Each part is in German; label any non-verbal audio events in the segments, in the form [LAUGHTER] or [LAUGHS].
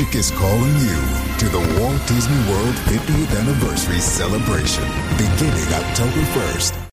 Magic is calling you to the Walt Disney World 50th anniversary celebration beginning October 1st.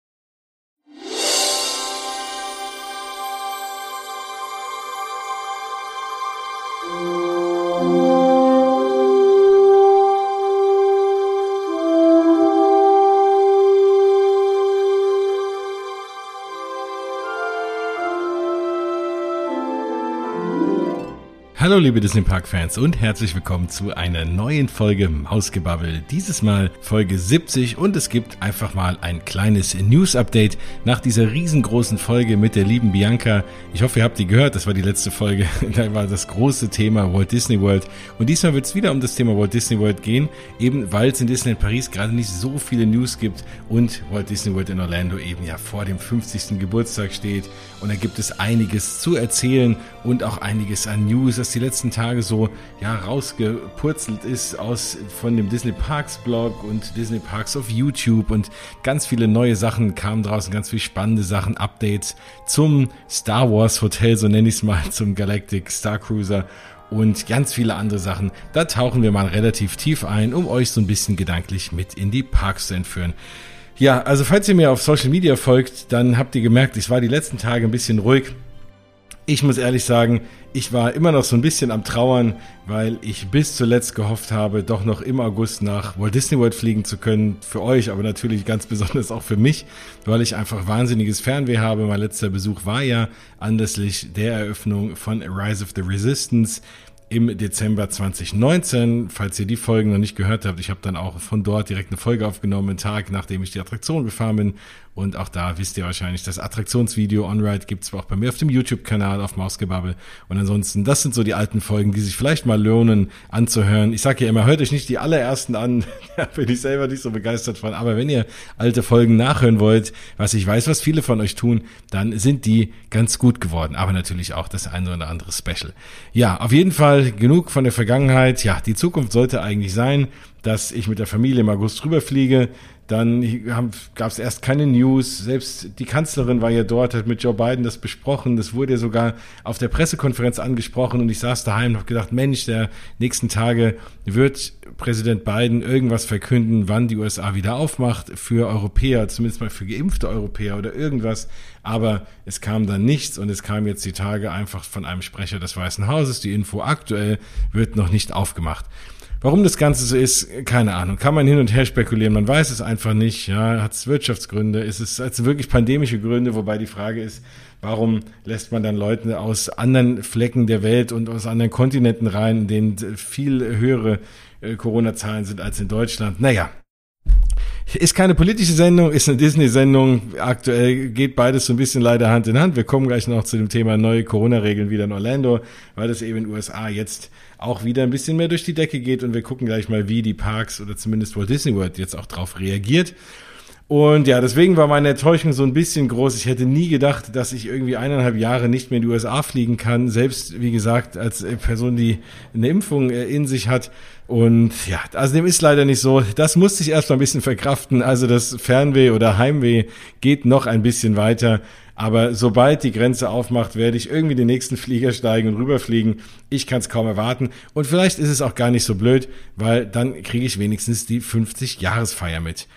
Hallo liebe Disney Park Fans und herzlich willkommen zu einer neuen Folge Mausgebabbel. Dieses Mal Folge 70 und es gibt einfach mal ein kleines News Update nach dieser riesengroßen Folge mit der lieben Bianca. Ich hoffe, ihr habt die gehört, das war die letzte Folge. [LAUGHS] da war das große Thema Walt Disney World und diesmal wird es wieder um das Thema Walt Disney World gehen, eben weil es in Disneyland Paris gerade nicht so viele News gibt und Walt Disney World in Orlando eben ja vor dem 50. Geburtstag steht und da gibt es einiges zu erzählen und auch einiges an News, das die letzten Tage so ja rausgepurzelt ist aus von dem Disney Parks Blog und Disney Parks auf YouTube und ganz viele neue Sachen kamen draußen, ganz viele spannende Sachen, Updates zum Star Wars Hotel, so nenne ich es mal, [LAUGHS] zum Galactic Star Cruiser und ganz viele andere Sachen. Da tauchen wir mal relativ tief ein, um euch so ein bisschen gedanklich mit in die Parks zu entführen. Ja, also falls ihr mir auf Social Media folgt, dann habt ihr gemerkt, ich war die letzten Tage ein bisschen ruhig. Ich muss ehrlich sagen, ich war immer noch so ein bisschen am Trauern, weil ich bis zuletzt gehofft habe, doch noch im August nach Walt Disney World fliegen zu können. Für euch, aber natürlich ganz besonders auch für mich, weil ich einfach wahnsinniges Fernweh habe. Mein letzter Besuch war ja anlässlich der Eröffnung von Rise of the Resistance im Dezember 2019. Falls ihr die Folgen noch nicht gehört habt, ich habe dann auch von dort direkt eine Folge aufgenommen, einen Tag nachdem ich die Attraktion gefahren bin und auch da wisst ihr wahrscheinlich, das Attraktionsvideo On-Ride gibt's auch bei mir auf dem YouTube-Kanal auf Mausgebabbel. Und ansonsten, das sind so die alten Folgen, die sich vielleicht mal lohnen anzuhören. Ich sage ja immer, hört euch nicht die allerersten an, [LAUGHS] da bin ich selber nicht so begeistert von. Aber wenn ihr alte Folgen nachhören wollt, was ich weiß, was viele von euch tun, dann sind die ganz gut geworden. Aber natürlich auch das eine oder andere Special. Ja, auf jeden Fall genug von der Vergangenheit. Ja, die Zukunft sollte eigentlich sein, dass ich mit der Familie im August rüberfliege. Dann gab es erst keine News. Selbst die Kanzlerin war ja dort, hat mit Joe Biden das besprochen. Das wurde ja sogar auf der Pressekonferenz angesprochen. Und ich saß daheim und habe gedacht, Mensch, der nächsten Tage wird Präsident Biden irgendwas verkünden, wann die USA wieder aufmacht für Europäer, zumindest mal für geimpfte Europäer oder irgendwas. Aber es kam dann nichts und es kam jetzt die Tage einfach von einem Sprecher des Weißen Hauses. Die Info aktuell wird noch nicht aufgemacht. Warum das Ganze so ist, keine Ahnung. Kann man hin und her spekulieren. Man weiß es einfach nicht. Ja, hat es Wirtschaftsgründe? Ist es also wirklich pandemische Gründe? Wobei die Frage ist, warum lässt man dann Leute aus anderen Flecken der Welt und aus anderen Kontinenten rein, in denen viel höhere äh, Corona-Zahlen sind als in Deutschland? Naja, ist keine politische Sendung, ist eine Disney-Sendung. Aktuell geht beides so ein bisschen leider Hand in Hand. Wir kommen gleich noch zu dem Thema neue Corona-Regeln wieder in Orlando, weil das eben in den USA jetzt auch wieder ein bisschen mehr durch die Decke geht und wir gucken gleich mal, wie die Parks oder zumindest Walt Disney World jetzt auch drauf reagiert. Und ja, deswegen war meine Enttäuschung so ein bisschen groß. Ich hätte nie gedacht, dass ich irgendwie eineinhalb Jahre nicht mehr in die USA fliegen kann. Selbst, wie gesagt, als Person, die eine Impfung äh, in sich hat. Und ja, also dem ist leider nicht so. Das musste ich erst mal ein bisschen verkraften. Also das Fernweh oder Heimweh geht noch ein bisschen weiter. Aber sobald die Grenze aufmacht, werde ich irgendwie den nächsten Flieger steigen und rüberfliegen. Ich kann es kaum erwarten. Und vielleicht ist es auch gar nicht so blöd, weil dann kriege ich wenigstens die 50-Jahresfeier mit.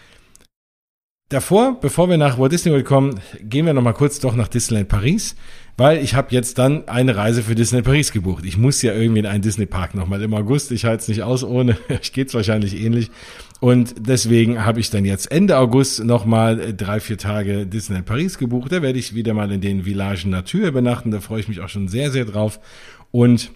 Davor, bevor wir nach Walt Disney World kommen, gehen wir noch mal kurz doch nach Disneyland Paris, weil ich habe jetzt dann eine Reise für Disneyland Paris gebucht. Ich muss ja irgendwie in einen Disney Park noch mal im August. Ich halte es nicht aus ohne. [LAUGHS] Ich geht's wahrscheinlich ähnlich. Und deswegen habe ich dann jetzt Ende August noch mal drei, vier Tage Disneyland Paris gebucht. Da werde ich wieder mal in den Villagen Natur übernachten. Da freue ich mich auch schon sehr, sehr drauf. Und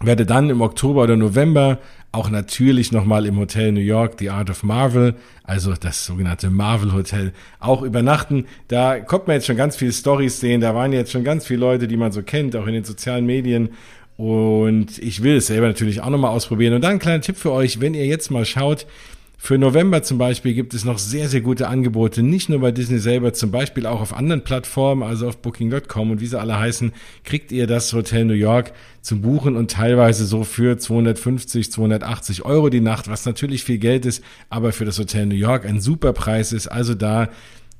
werde dann im Oktober oder November auch natürlich nochmal im Hotel New York, The Art of Marvel, also das sogenannte Marvel Hotel, auch übernachten. Da kommt man jetzt schon ganz viele Stories sehen. Da waren jetzt schon ganz viele Leute, die man so kennt, auch in den sozialen Medien. Und ich will es selber natürlich auch nochmal ausprobieren. Und dann ein kleiner Tipp für euch, wenn ihr jetzt mal schaut, für November zum Beispiel gibt es noch sehr, sehr gute Angebote, nicht nur bei Disney selber, zum Beispiel auch auf anderen Plattformen, also auf Booking.com und wie sie alle heißen, kriegt ihr das Hotel New York zum Buchen und teilweise so für 250, 280 Euro die Nacht, was natürlich viel Geld ist, aber für das Hotel New York ein super Preis ist. Also da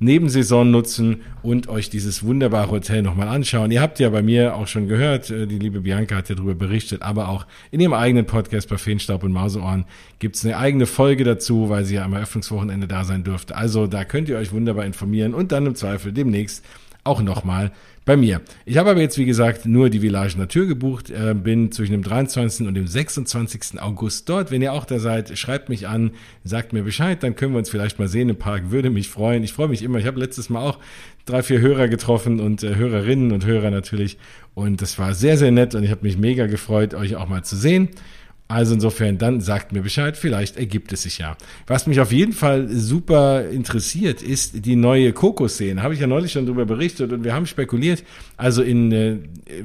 Nebensaison nutzen und euch dieses wunderbare Hotel nochmal anschauen. Ihr habt ja bei mir auch schon gehört, äh, die liebe Bianca hat ja darüber berichtet, aber auch in ihrem eigenen Podcast bei Feenstaub und Mauseohren gibt's eine eigene Folge dazu, weil sie ja am Eröffnungswochenende da sein dürfte. Also da könnt ihr euch wunderbar informieren und dann im Zweifel demnächst auch nochmal bei mir. Ich habe aber jetzt, wie gesagt, nur die Village Natur gebucht, äh, bin zwischen dem 23. und dem 26. August dort. Wenn ihr auch da seid, schreibt mich an, sagt mir Bescheid, dann können wir uns vielleicht mal sehen im Park. Würde mich freuen. Ich freue mich immer. Ich habe letztes Mal auch drei, vier Hörer getroffen und äh, Hörerinnen und Hörer natürlich. Und das war sehr, sehr nett und ich habe mich mega gefreut, euch auch mal zu sehen. Also insofern, dann sagt mir Bescheid, vielleicht ergibt es sich ja. Was mich auf jeden Fall super interessiert, ist die neue Coco-Szene. Habe ich ja neulich schon drüber berichtet und wir haben spekuliert, also in äh,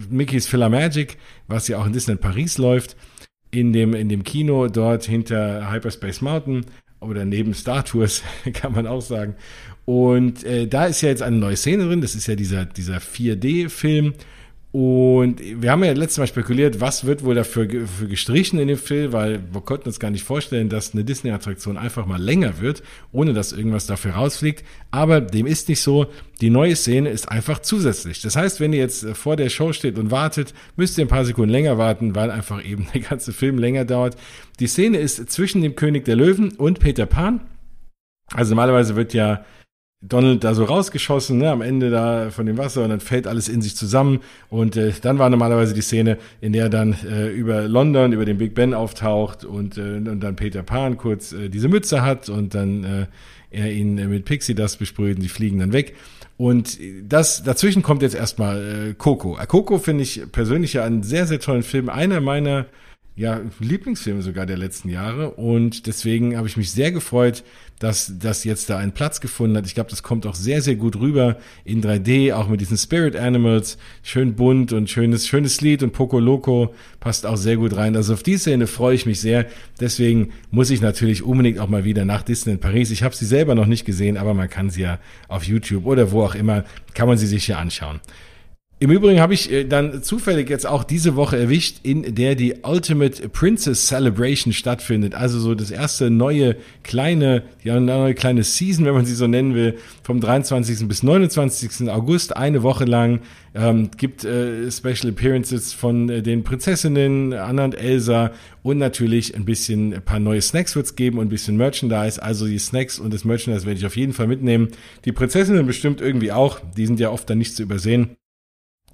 Mickey's Filler Magic, was ja auch in Disneyland Paris läuft, in dem, in dem Kino dort hinter Hyperspace Mountain oder neben Star Tours, [LAUGHS] kann man auch sagen. Und äh, da ist ja jetzt eine neue Szene drin, das ist ja dieser, dieser 4D-Film und wir haben ja letztes Mal spekuliert, was wird wohl dafür für gestrichen in dem Film, weil wir konnten uns gar nicht vorstellen, dass eine Disney-Attraktion einfach mal länger wird, ohne dass irgendwas dafür rausfliegt. Aber dem ist nicht so. Die neue Szene ist einfach zusätzlich. Das heißt, wenn ihr jetzt vor der Show steht und wartet, müsst ihr ein paar Sekunden länger warten, weil einfach eben [LAUGHS] der ganze Film länger dauert. Die Szene ist zwischen dem König der Löwen und Peter Pan. Also normalerweise wird ja Donald da so rausgeschossen, ne, am Ende da von dem Wasser und dann fällt alles in sich zusammen und äh, dann war normalerweise die Szene, in der dann äh, über London, über den Big Ben auftaucht und, äh, und dann Peter Pan kurz äh, diese Mütze hat und dann äh, er ihn äh, mit Pixie das besprüht und die fliegen dann weg. Und das dazwischen kommt jetzt erstmal äh, Coco. Äh, Coco finde ich persönlich ja einen sehr, sehr tollen Film. Einer meiner ja, Lieblingsfilme sogar der letzten Jahre. Und deswegen habe ich mich sehr gefreut, dass das jetzt da einen Platz gefunden hat. Ich glaube, das kommt auch sehr, sehr gut rüber in 3D, auch mit diesen Spirit Animals. Schön bunt und schönes, schönes Lied und Poco Loco passt auch sehr gut rein. Also auf die Szene freue ich mich sehr. Deswegen muss ich natürlich unbedingt auch mal wieder nach Disney in Paris. Ich habe sie selber noch nicht gesehen, aber man kann sie ja auf YouTube oder wo auch immer, kann man sie sich hier anschauen. Im Übrigen habe ich äh, dann zufällig jetzt auch diese Woche erwischt, in der die Ultimate Princess Celebration stattfindet. Also so das erste neue kleine, ja, neue kleine Season, wenn man sie so nennen will, vom 23. bis 29. August, eine Woche lang. Ähm, gibt äh, Special Appearances von äh, den Prinzessinnen, Anna und Elsa und natürlich ein bisschen, ein paar neue Snacks wird's geben und ein bisschen Merchandise. Also die Snacks und das Merchandise werde ich auf jeden Fall mitnehmen. Die Prinzessinnen bestimmt irgendwie auch. Die sind ja oft dann nicht zu übersehen.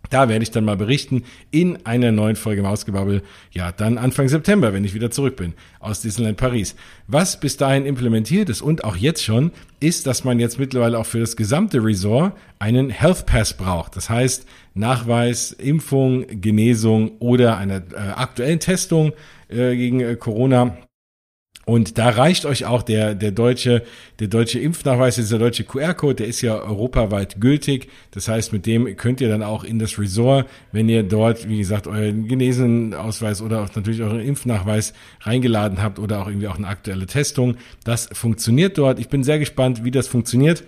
Da werde ich dann mal berichten in einer neuen Folge Mausgebabbel. Ja, dann Anfang September, wenn ich wieder zurück bin aus Disneyland Paris. Was bis dahin implementiert ist und auch jetzt schon, ist, dass man jetzt mittlerweile auch für das gesamte Resort einen Health Pass braucht. Das heißt, Nachweis, Impfung, Genesung oder einer äh, aktuellen Testung äh, gegen äh, Corona und da reicht euch auch der, der deutsche, der deutsche Impfnachweis, dieser deutsche QR-Code, der ist ja europaweit gültig. Das heißt, mit dem könnt ihr dann auch in das Resort, wenn ihr dort, wie gesagt, euren Genesenausweis oder auch natürlich euren Impfnachweis reingeladen habt oder auch irgendwie auch eine aktuelle Testung. Das funktioniert dort. Ich bin sehr gespannt, wie das funktioniert.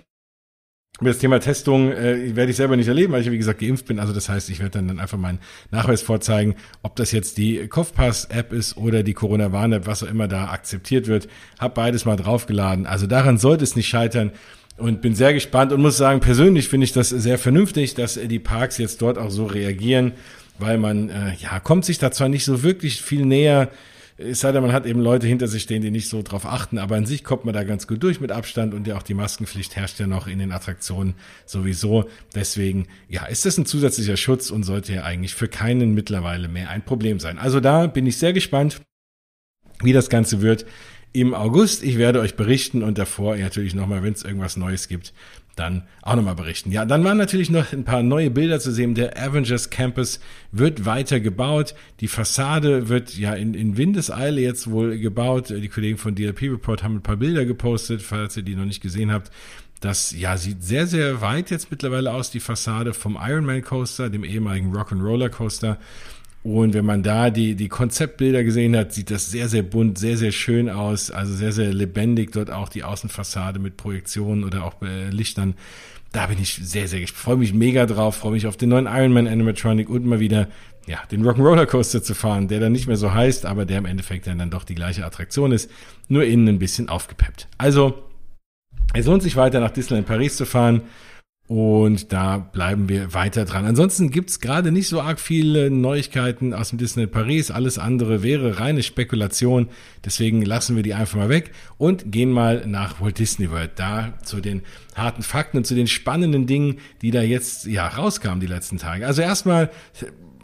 Über das Thema Testung äh, werde ich selber nicht erleben, weil ich, wie gesagt, geimpft bin. Also das heißt, ich werde dann, dann einfach meinen Nachweis vorzeigen, ob das jetzt die Kopfpass-App ist oder die Corona-Warn-App, was auch immer da akzeptiert wird. Hab beides mal draufgeladen. Also daran sollte es nicht scheitern und bin sehr gespannt und muss sagen, persönlich finde ich das sehr vernünftig, dass die Parks jetzt dort auch so reagieren, weil man, äh, ja, kommt sich da zwar nicht so wirklich viel näher, es sei denn, man hat eben Leute hinter sich stehen, die nicht so drauf achten, aber an sich kommt man da ganz gut durch mit Abstand und ja auch die Maskenpflicht herrscht ja noch in den Attraktionen sowieso. Deswegen, ja, ist das ein zusätzlicher Schutz und sollte ja eigentlich für keinen mittlerweile mehr ein Problem sein. Also da bin ich sehr gespannt, wie das Ganze wird im August. Ich werde euch berichten und davor natürlich nochmal, wenn es irgendwas Neues gibt, dann auch nochmal berichten. Ja, dann waren natürlich noch ein paar neue Bilder zu sehen. Der Avengers Campus wird weiter gebaut. Die Fassade wird ja in, in Windeseile jetzt wohl gebaut. Die Kollegen von DLP Report haben ein paar Bilder gepostet, falls ihr die noch nicht gesehen habt. Das ja sieht sehr, sehr weit jetzt mittlerweile aus, die Fassade vom Ironman Coaster, dem ehemaligen Rock'n'Roller Coaster. Und wenn man da die, die Konzeptbilder gesehen hat, sieht das sehr, sehr bunt, sehr, sehr schön aus. Also sehr, sehr lebendig dort auch die Außenfassade mit Projektionen oder auch äh, Lichtern. Da bin ich sehr, sehr gespannt. Freue mich mega drauf, freue mich auf den neuen Ironman Animatronic und mal wieder ja, den Rock'n'Roller Coaster zu fahren, der dann nicht mehr so heißt, aber der im Endeffekt dann, dann doch die gleiche Attraktion ist, nur innen ein bisschen aufgepeppt. Also Es lohnt sich weiter nach Disneyland Paris zu fahren. Und da bleiben wir weiter dran. Ansonsten gibt's gerade nicht so arg viele Neuigkeiten aus dem Disney Paris. Alles andere wäre reine Spekulation. Deswegen lassen wir die einfach mal weg und gehen mal nach Walt Disney World. Da zu den harten Fakten und zu den spannenden Dingen, die da jetzt ja rauskamen die letzten Tage. Also erstmal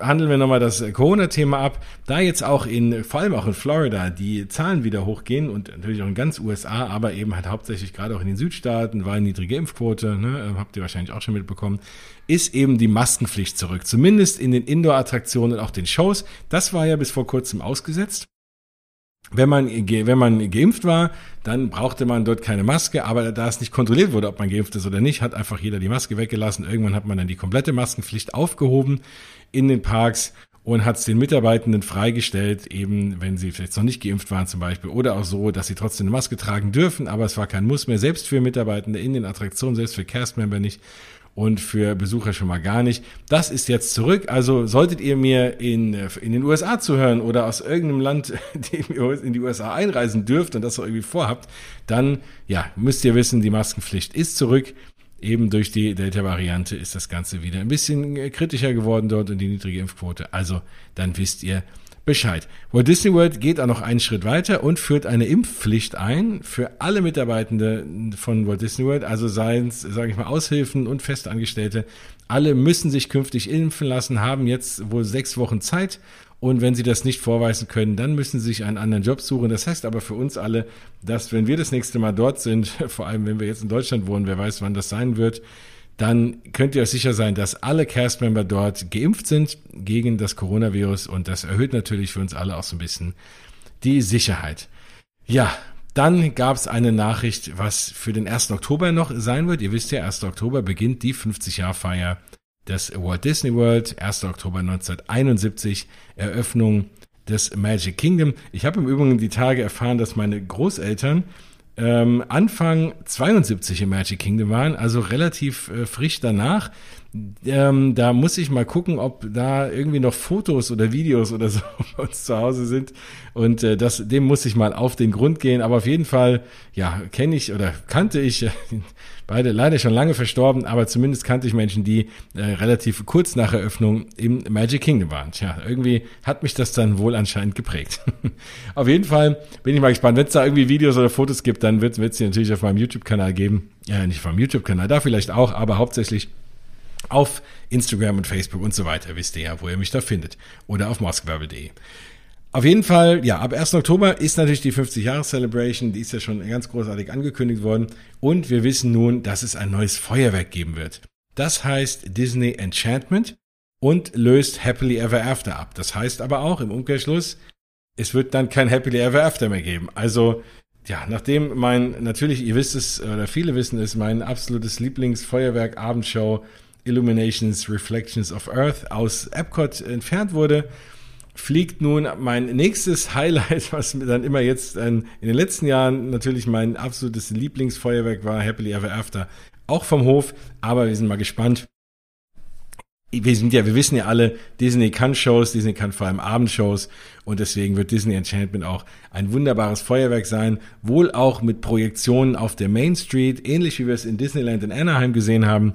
handeln wir nochmal das Corona-Thema ab. Da jetzt auch in, vor allem auch in Florida, die Zahlen wieder hochgehen und natürlich auch in ganz USA, aber eben halt hauptsächlich gerade auch in den Südstaaten, weil niedrige Impfquote, ne, habt ihr wahrscheinlich auch schon mitbekommen, ist eben die Maskenpflicht zurück. Zumindest in den Indoor-Attraktionen und auch den Shows. Das war ja bis vor kurzem ausgesetzt. Wenn man, wenn man geimpft war, dann brauchte man dort keine Maske, aber da es nicht kontrolliert wurde, ob man geimpft ist oder nicht, hat einfach jeder die Maske weggelassen. Irgendwann hat man dann die komplette Maskenpflicht aufgehoben in den Parks und hat es den Mitarbeitenden freigestellt, eben wenn sie vielleicht noch nicht geimpft waren zum Beispiel, oder auch so, dass sie trotzdem eine Maske tragen dürfen, aber es war kein Muss mehr, selbst für Mitarbeitende in den Attraktionen, selbst für Castmember nicht und für Besucher schon mal gar nicht. Das ist jetzt zurück. Also solltet ihr mir in, in den USA zuhören oder aus irgendeinem Land, [LAUGHS] dem ihr in die USA einreisen dürft und das auch irgendwie vorhabt, dann ja, müsst ihr wissen, die Maskenpflicht ist zurück. Eben durch die Delta-Variante ist das Ganze wieder ein bisschen äh, kritischer geworden dort und die niedrige Impfquote. Also dann wisst ihr Bescheid. Walt Disney World geht auch noch einen Schritt weiter und führt eine Impfpflicht ein für alle Mitarbeitende von Walt Disney World, also seien es, sage ich mal, Aushilfen und Festangestellte. Alle müssen sich künftig impfen lassen, haben jetzt wohl sechs Wochen Zeit und wenn sie das nicht vorweisen können, dann müssen sie sich einen anderen Job suchen. Das heißt aber für uns alle, dass wenn wir das nächste Mal dort sind, [LAUGHS] vor allem wenn wir jetzt in Deutschland wohnen, wer weiß, wann das sein wird, dann könnt ihr euch sicher sein, dass alle Castmember dort geimpft sind gegen das Coronavirus und das erhöht natürlich für uns alle auch so ein bisschen die Sicherheit. Ja, dann gab es eine Nachricht, was für den 1. Oktober noch sein wird. Ihr wisst ja, 1. Oktober beginnt die 50-Jahr-Feier des Walt Disney World, 1. Oktober 1971, Eröffnung des Magic Kingdom. Ich habe im Übrigen die Tage erfahren, dass meine Großeltern ähm, Anfang 72 im Magic Kingdom waren, also relativ äh, frisch danach. Ähm, da muss ich mal gucken, ob da irgendwie noch Fotos oder Videos oder so [LAUGHS] bei uns zu Hause sind. Und äh, das, dem muss ich mal auf den Grund gehen. Aber auf jeden Fall, ja, kenne ich oder kannte ich [LAUGHS] beide leider schon lange verstorben, aber zumindest kannte ich Menschen, die äh, relativ kurz nach Eröffnung im Magic Kingdom waren. Tja, irgendwie hat mich das dann wohl anscheinend geprägt. [LAUGHS] auf jeden Fall bin ich mal gespannt. Wenn es da irgendwie Videos oder Fotos gibt, dann wird es sie natürlich auf meinem YouTube-Kanal geben. Ja, nicht auf meinem YouTube-Kanal, da vielleicht auch, aber hauptsächlich auf Instagram und Facebook und so weiter, wisst ihr ja, wo ihr mich da findet. Oder auf moskwerbel.de. Auf jeden Fall, ja, ab 1. Oktober ist natürlich die 50-Jahres-Celebration, die ist ja schon ganz großartig angekündigt worden. Und wir wissen nun, dass es ein neues Feuerwerk geben wird. Das heißt Disney Enchantment und löst Happily Ever After ab. Das heißt aber auch im Umkehrschluss, es wird dann kein Happily Ever After mehr geben. Also, ja, nachdem mein, natürlich, ihr wisst es, oder viele wissen es, mein absolutes Lieblingsfeuerwerk Abendshow Illuminations Reflections of Earth aus Epcot entfernt wurde, fliegt nun mein nächstes [LAUGHS] Highlight, was mir dann immer jetzt in den letzten Jahren natürlich mein absolutes Lieblingsfeuerwerk war, Happily Ever After, auch vom Hof, aber wir sind mal gespannt. Wir sind ja, wir wissen ja alle, Disney kann Shows, Disney kann vor allem Abendshows und deswegen wird Disney Enchantment auch ein wunderbares Feuerwerk sein, wohl auch mit Projektionen auf der Main Street, ähnlich wie wir es in Disneyland in Anaheim gesehen haben.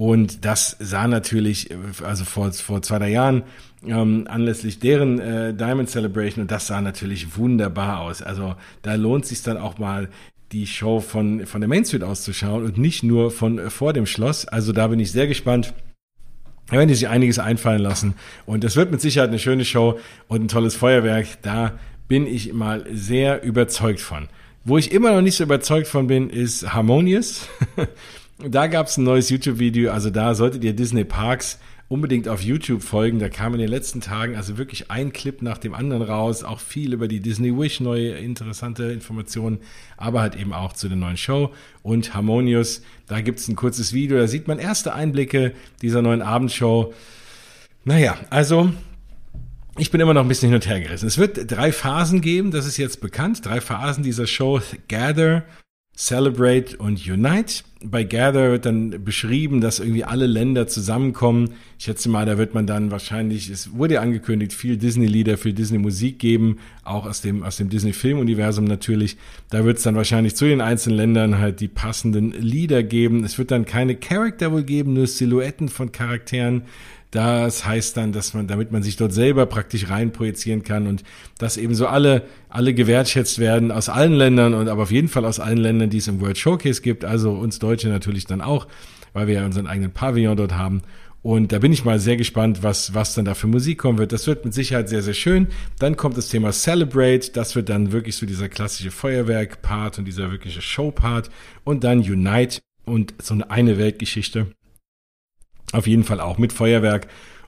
Und das sah natürlich, also vor, vor zwei, drei Jahren, ähm, anlässlich deren äh, Diamond Celebration, und das sah natürlich wunderbar aus. Also da lohnt sich dann auch mal die Show von, von der Main Street auszuschauen und nicht nur von äh, vor dem Schloss. Also da bin ich sehr gespannt. Da werden die sich einiges einfallen lassen. Und es wird mit Sicherheit eine schöne Show und ein tolles Feuerwerk. Da bin ich mal sehr überzeugt von. Wo ich immer noch nicht so überzeugt von bin, ist Harmonious. [LAUGHS] da gab es ein neues YouTube-Video, also da solltet ihr Disney Parks unbedingt auf YouTube folgen. Da kam in den letzten Tagen also wirklich ein Clip nach dem anderen raus, auch viel über die Disney Wish, neue interessante Informationen, aber halt eben auch zu der neuen Show und Harmonious. Da gibt's ein kurzes Video, da sieht man erste Einblicke dieser neuen Abendshow. Naja, also ich bin immer noch ein bisschen hin und her gerissen. Es wird drei Phasen geben, das ist jetzt bekannt. Drei Phasen dieser Show. Gather, Celebrate und Unite. Bei Gather wird dann beschrieben, dass irgendwie alle Länder zusammenkommen. Ich schätze mal, da wird man dann wahrscheinlich, es wurde angekündigt, viel Disney-Lieder, viel Disney-Musik geben, auch aus dem, aus dem Disney-Film-Universum natürlich. Da wird es dann wahrscheinlich zu den einzelnen Ländern halt die passenden Lieder geben. Es wird dann keine Charakter wohl geben, nur Silhouetten von Charakteren. Das heißt dann, dass man, damit man sich dort selber praktisch reinprojizieren kann und dass eben so alle, alle gewertschätzt werden aus allen Ländern und aber auf jeden Fall aus allen Ländern, die es im World Showcase gibt, also uns Deutsche natürlich dann auch, weil wir ja unseren eigenen Pavillon dort haben. Und da bin ich mal sehr gespannt, was, was dann da für Musik kommen wird. Das wird mit Sicherheit sehr, sehr schön. Dann kommt das Thema Celebrate. Das wird dann wirklich so dieser klassische Feuerwerk-Part und dieser wirkliche Show-Part. Und dann Unite und so eine eine Weltgeschichte. Auf jeden Fall auch mit Feuerwerk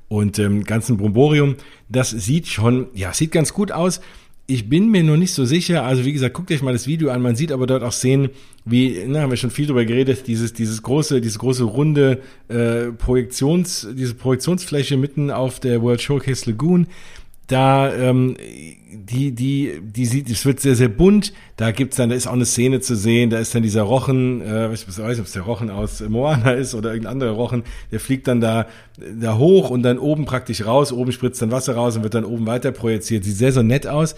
und ähm, ganzen Bromborium. Das sieht schon, ja, sieht ganz gut aus. Ich bin mir nur nicht so sicher. Also wie gesagt, guckt euch mal das Video an. Man sieht aber dort auch sehen, wie, na, haben wir schon viel drüber geredet, dieses, dieses große, diese große runde äh, Projektions, diese Projektionsfläche mitten auf der World Showcase Lagoon da ähm, die die die sieht es wird sehr sehr bunt. Da gibt's dann da ist auch eine Szene zu sehen. Da ist dann dieser Rochen äh, ich weiß nicht ob es der Rochen aus Moana [LAUGHS] ist oder irgendein anderer Rochen der fliegt dann da da hoch und dann oben praktisch raus. Oben spritzt dann Wasser raus und wird dann oben weiter projiziert. Sieht sehr so nett aus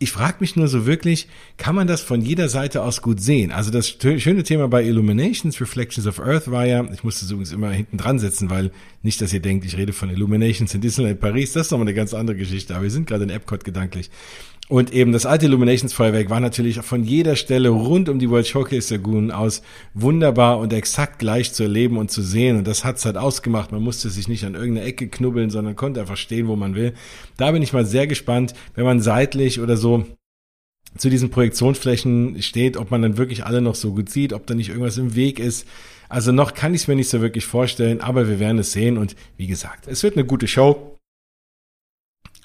ich frage mich nur so wirklich, kann man das von jeder Seite aus gut sehen? Also das schöne Thema bei Illuminations, Reflections of Earth war ja, ich musste es übrigens immer hinten dran setzen, weil nicht, dass ihr denkt, ich rede von Illuminations in Disneyland Paris, das ist nochmal eine ganz andere Geschichte, aber wir sind gerade in Epcot gedanklich. Und eben das alte Illuminations Feuerwerk war natürlich von jeder Stelle rund um die World Showcase Lagoon aus wunderbar und exakt gleich zu erleben und zu sehen. Und das hat's halt ausgemacht. Man musste sich nicht an irgendeine Ecke knubbeln, sondern konnte einfach stehen, wo man will. Da bin ich mal sehr gespannt, wenn man seitlich oder so zu diesen Projektionsflächen steht, ob man dann wirklich alle noch so gut sieht, ob da nicht irgendwas im Weg ist. Also noch kann ich es mir nicht so wirklich vorstellen, aber wir werden es sehen. Und wie gesagt, es wird eine gute Show.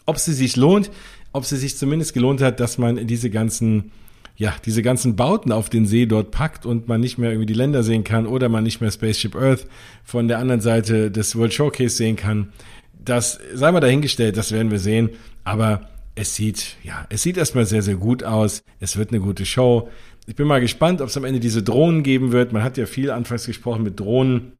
Ob sie sich lohnt, ob sie sich zumindest gelohnt hat, dass man diese ganzen ja, diese ganzen Bauten auf den See dort packt und man nicht mehr irgendwie die Länder sehen kann oder man nicht mehr Spaceship Earth von der anderen Seite des World Showcase sehen kann. Das sei mal dahingestellt, das werden wir sehen. Aber es sieht, ja, es sieht erstmal sehr, sehr gut aus. Es wird eine gute Show. Ich bin mal gespannt, ob es am Ende diese Drohnen geben wird. Man hat ja viel anfangs gesprochen mit Drohnen.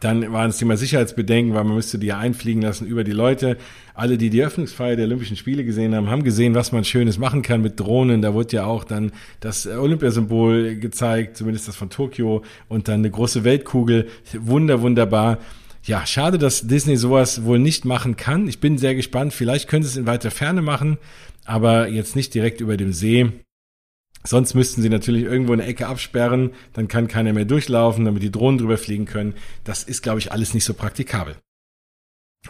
Dann war das Thema Sicherheitsbedenken, weil man müsste die ja einfliegen lassen über die Leute. Alle, die die Eröffnungsfeier der Olympischen Spiele gesehen haben, haben gesehen, was man Schönes machen kann mit Drohnen. Da wurde ja auch dann das Olympiasymbol gezeigt, zumindest das von Tokio, und dann eine große Weltkugel. Wunder, wunderbar. Ja, schade, dass Disney sowas wohl nicht machen kann. Ich bin sehr gespannt. Vielleicht können sie es in weiter Ferne machen, aber jetzt nicht direkt über dem See. Sonst müssten sie natürlich irgendwo eine Ecke absperren, dann kann keiner mehr durchlaufen, damit die Drohnen drüber fliegen können. Das ist, glaube ich, alles nicht so praktikabel.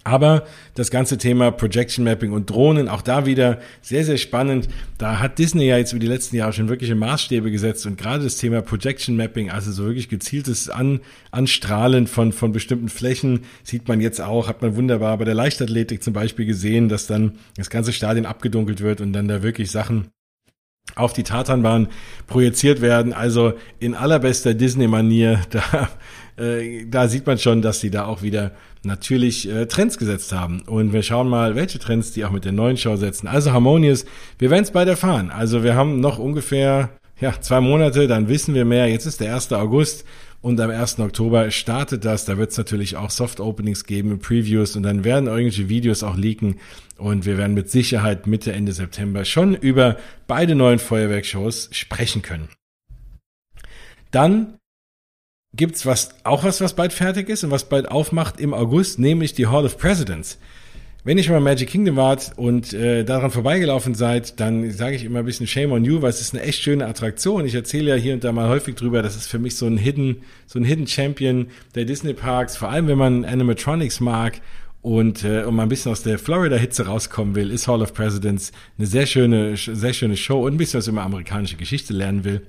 Aber das ganze Thema Projection Mapping und Drohnen, auch da wieder sehr, sehr spannend. Da hat Disney ja jetzt über die letzten Jahre schon wirkliche Maßstäbe gesetzt und gerade das Thema Projection Mapping, also so wirklich gezieltes An Anstrahlen von, von bestimmten Flächen, sieht man jetzt auch, hat man wunderbar bei der Leichtathletik zum Beispiel gesehen, dass dann das ganze Stadion abgedunkelt wird und dann da wirklich Sachen auf die Tatanbahn projiziert werden. Also in allerbester Disney-Manier, [LAUGHS] da, äh, da sieht man schon, dass sie da auch wieder natürlich äh, Trends gesetzt haben. Und wir schauen mal, welche Trends die auch mit der neuen Show setzen. Also Harmonious, wir werden es bald erfahren. Also wir haben noch ungefähr ja, zwei Monate, dann wissen wir mehr. Jetzt ist der 1. August und am 1. Oktober startet das. Da wird es natürlich auch Soft-Openings geben, Previews und dann werden irgendwelche Videos auch leaken. Und wir werden mit Sicherheit Mitte, Ende September schon über beide neuen Feuerwerkshows sprechen können. Dann gibt's was, auch was, was bald fertig ist und was bald aufmacht im August, nämlich die Hall of Presidents. Wenn ihr schon mal Magic Kingdom wart und äh, daran vorbeigelaufen seid, dann sage ich immer ein bisschen Shame on you, weil es ist eine echt schöne Attraktion. Ich erzähle ja hier und da mal häufig drüber, das ist für mich so ein Hidden, so ein Hidden Champion der Disney Parks, vor allem wenn man Animatronics mag und äh, um ein bisschen aus der Florida-Hitze rauskommen will, ist Hall of Presidents eine sehr schöne, sehr schöne Show und ein bisschen was über amerikanische Geschichte lernen will.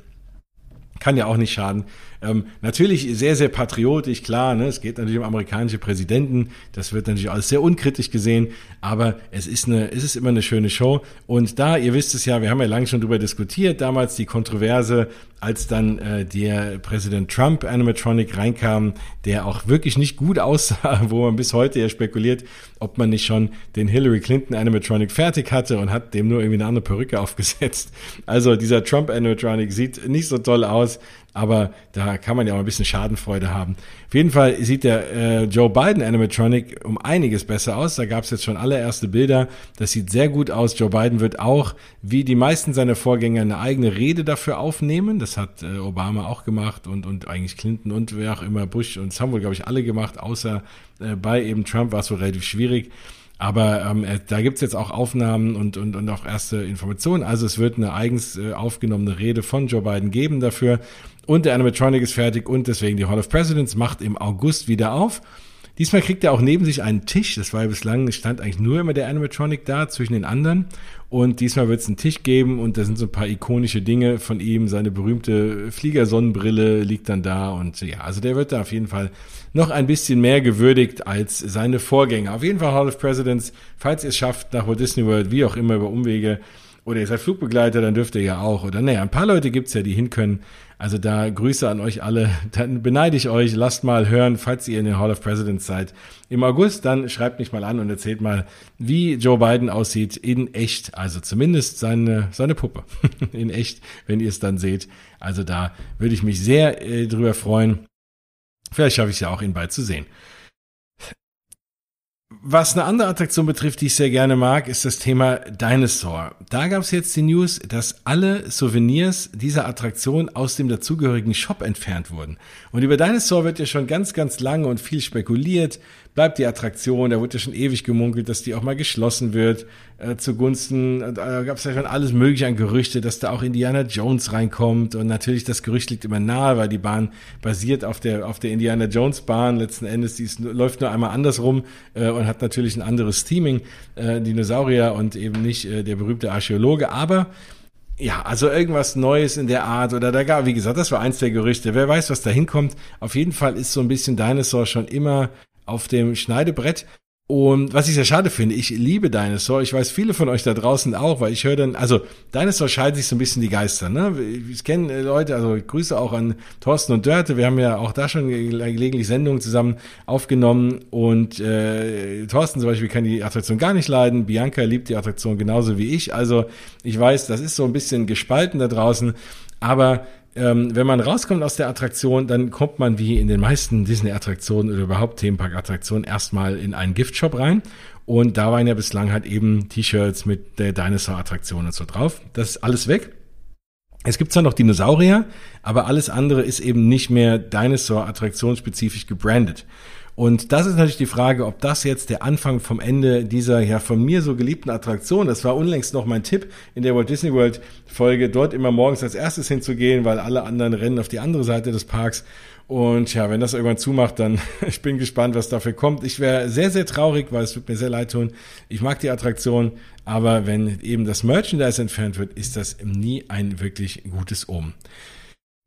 Kann ja auch nicht schaden. Ähm, natürlich sehr, sehr patriotisch, klar, ne? es geht natürlich um amerikanische Präsidenten, das wird natürlich alles sehr unkritisch gesehen, aber es ist eine, es ist immer eine schöne Show. Und da, ihr wisst es ja, wir haben ja lange schon drüber diskutiert, damals die Kontroverse, als dann äh, der Präsident Trump Animatronic reinkam, der auch wirklich nicht gut [LAUGHS] aussah, wo man bis heute ja spekuliert, ob man nicht schon den Hillary Clinton Animatronic fertig hatte und hat dem nur irgendwie eine andere Perücke [LAUGHS] aufgesetzt. Also dieser Trump Animatronic sieht nicht so toll aus, aber da kann man ja auch ein bisschen Schadenfreude haben. Auf jeden Fall sieht der äh, Joe Biden Animatronic um einiges besser aus. Da gab es jetzt schon allererste Bilder. Das sieht sehr gut aus. Joe Biden wird auch, wie die meisten seiner Vorgänger, eine eigene Rede dafür aufnehmen. Das hat äh, Obama auch gemacht und, und eigentlich Clinton und wer auch immer, Bush und wohl, glaube ich, alle gemacht, außer äh, bei eben Trump war es wohl relativ schwierig. Aber ähm, äh, da gibt's jetzt auch Aufnahmen und, und, und auch erste Informationen. Also es wird eine eigens äh, aufgenommene Rede von Joe Biden geben dafür. Und der Animatronic ist fertig und deswegen die Hall of Presidents macht im August wieder auf. Diesmal kriegt er auch neben sich einen Tisch. Das war ja bislang, stand eigentlich nur immer der Animatronic da zwischen den anderen. Und diesmal wird es einen Tisch geben und da sind so ein paar ikonische Dinge von ihm. Seine berühmte Fliegersonnenbrille liegt dann da und ja, also der wird da auf jeden Fall noch ein bisschen mehr gewürdigt als seine Vorgänger. Auf jeden Fall Hall of Presidents, falls ihr es schafft, nach Walt Disney World, wie auch immer über Umwege, oder ihr seid Flugbegleiter, dann dürft ihr ja auch. Oder naja, ein paar Leute gibt's ja, die hin können. Also da Grüße an euch alle. Dann beneide ich euch. Lasst mal hören, falls ihr in den Hall of Presidents seid. Im August, dann schreibt mich mal an und erzählt mal, wie Joe Biden aussieht in echt. Also zumindest seine, seine Puppe [LAUGHS] in echt, wenn ihr es dann seht. Also da würde ich mich sehr äh, drüber freuen. Vielleicht schaffe ich es ja auch, ihn bald zu sehen. Was eine andere Attraktion betrifft, die ich sehr gerne mag, ist das Thema Dinosaur. Da gab es jetzt die News, dass alle Souvenirs dieser Attraktion aus dem dazugehörigen Shop entfernt wurden. Und über Dinosaur wird ja schon ganz, ganz lange und viel spekuliert bleibt die Attraktion. Da wurde ja schon ewig gemunkelt, dass die auch mal geschlossen wird äh, zugunsten. Äh, da gab es ja schon alles Mögliche an Gerüchte, dass da auch Indiana Jones reinkommt. Und natürlich das Gerücht liegt immer nahe, weil die Bahn basiert auf der auf der Indiana Jones Bahn. Letzten Endes, die ist, läuft nur einmal andersrum äh, und hat natürlich ein anderes Theming, äh, Dinosaurier und eben nicht äh, der berühmte Archäologe. Aber ja, also irgendwas Neues in der Art oder da gab, wie gesagt, das war eins der Gerüchte. Wer weiß, was da hinkommt. Auf jeden Fall ist so ein bisschen Dinosaur schon immer auf dem Schneidebrett. Und was ich sehr schade finde, ich liebe Dinosaur. Ich weiß, viele von euch da draußen auch, weil ich höre dann, also Dinosaur scheiden sich so ein bisschen die Geister. Ne? Ich kenne äh, Leute, also Grüße auch an Thorsten und Dörte. Wir haben ja auch da schon gelegentlich Sendungen zusammen aufgenommen. Und äh, Thorsten zum Beispiel kann die Attraktion gar nicht leiden. Bianca liebt die Attraktion genauso wie ich. Also ich weiß, das ist so ein bisschen gespalten da draußen. Aber ähm, wenn man rauskommt aus der Attraktion, dann kommt man wie in den meisten Disney-Attraktionen oder überhaupt Themenpark-Attraktionen erstmal in einen Giftshop rein. Und da waren ja bislang halt eben T-Shirts mit der Dinosaur-Attraktion und so drauf. Das ist alles weg. Es gibt zwar noch Dinosaurier, aber alles andere ist eben nicht mehr Dinosaur-attraktionsspezifisch gebrandet. Und das ist natürlich die Frage, ob das jetzt der Anfang vom Ende dieser ja von mir so geliebten Attraktion, das war unlängst noch mein Tipp in der Walt Disney World Folge, dort immer morgens als erstes hinzugehen, weil alle anderen rennen auf die andere Seite des Parks. Und ja, wenn das irgendwann zumacht, dann [LAUGHS] ich bin gespannt, was dafür kommt. Ich wäre sehr, sehr traurig, weil es wird mir sehr leid tun. Ich mag die Attraktion, aber wenn eben das Merchandise entfernt wird, ist das nie ein wirklich gutes Omen.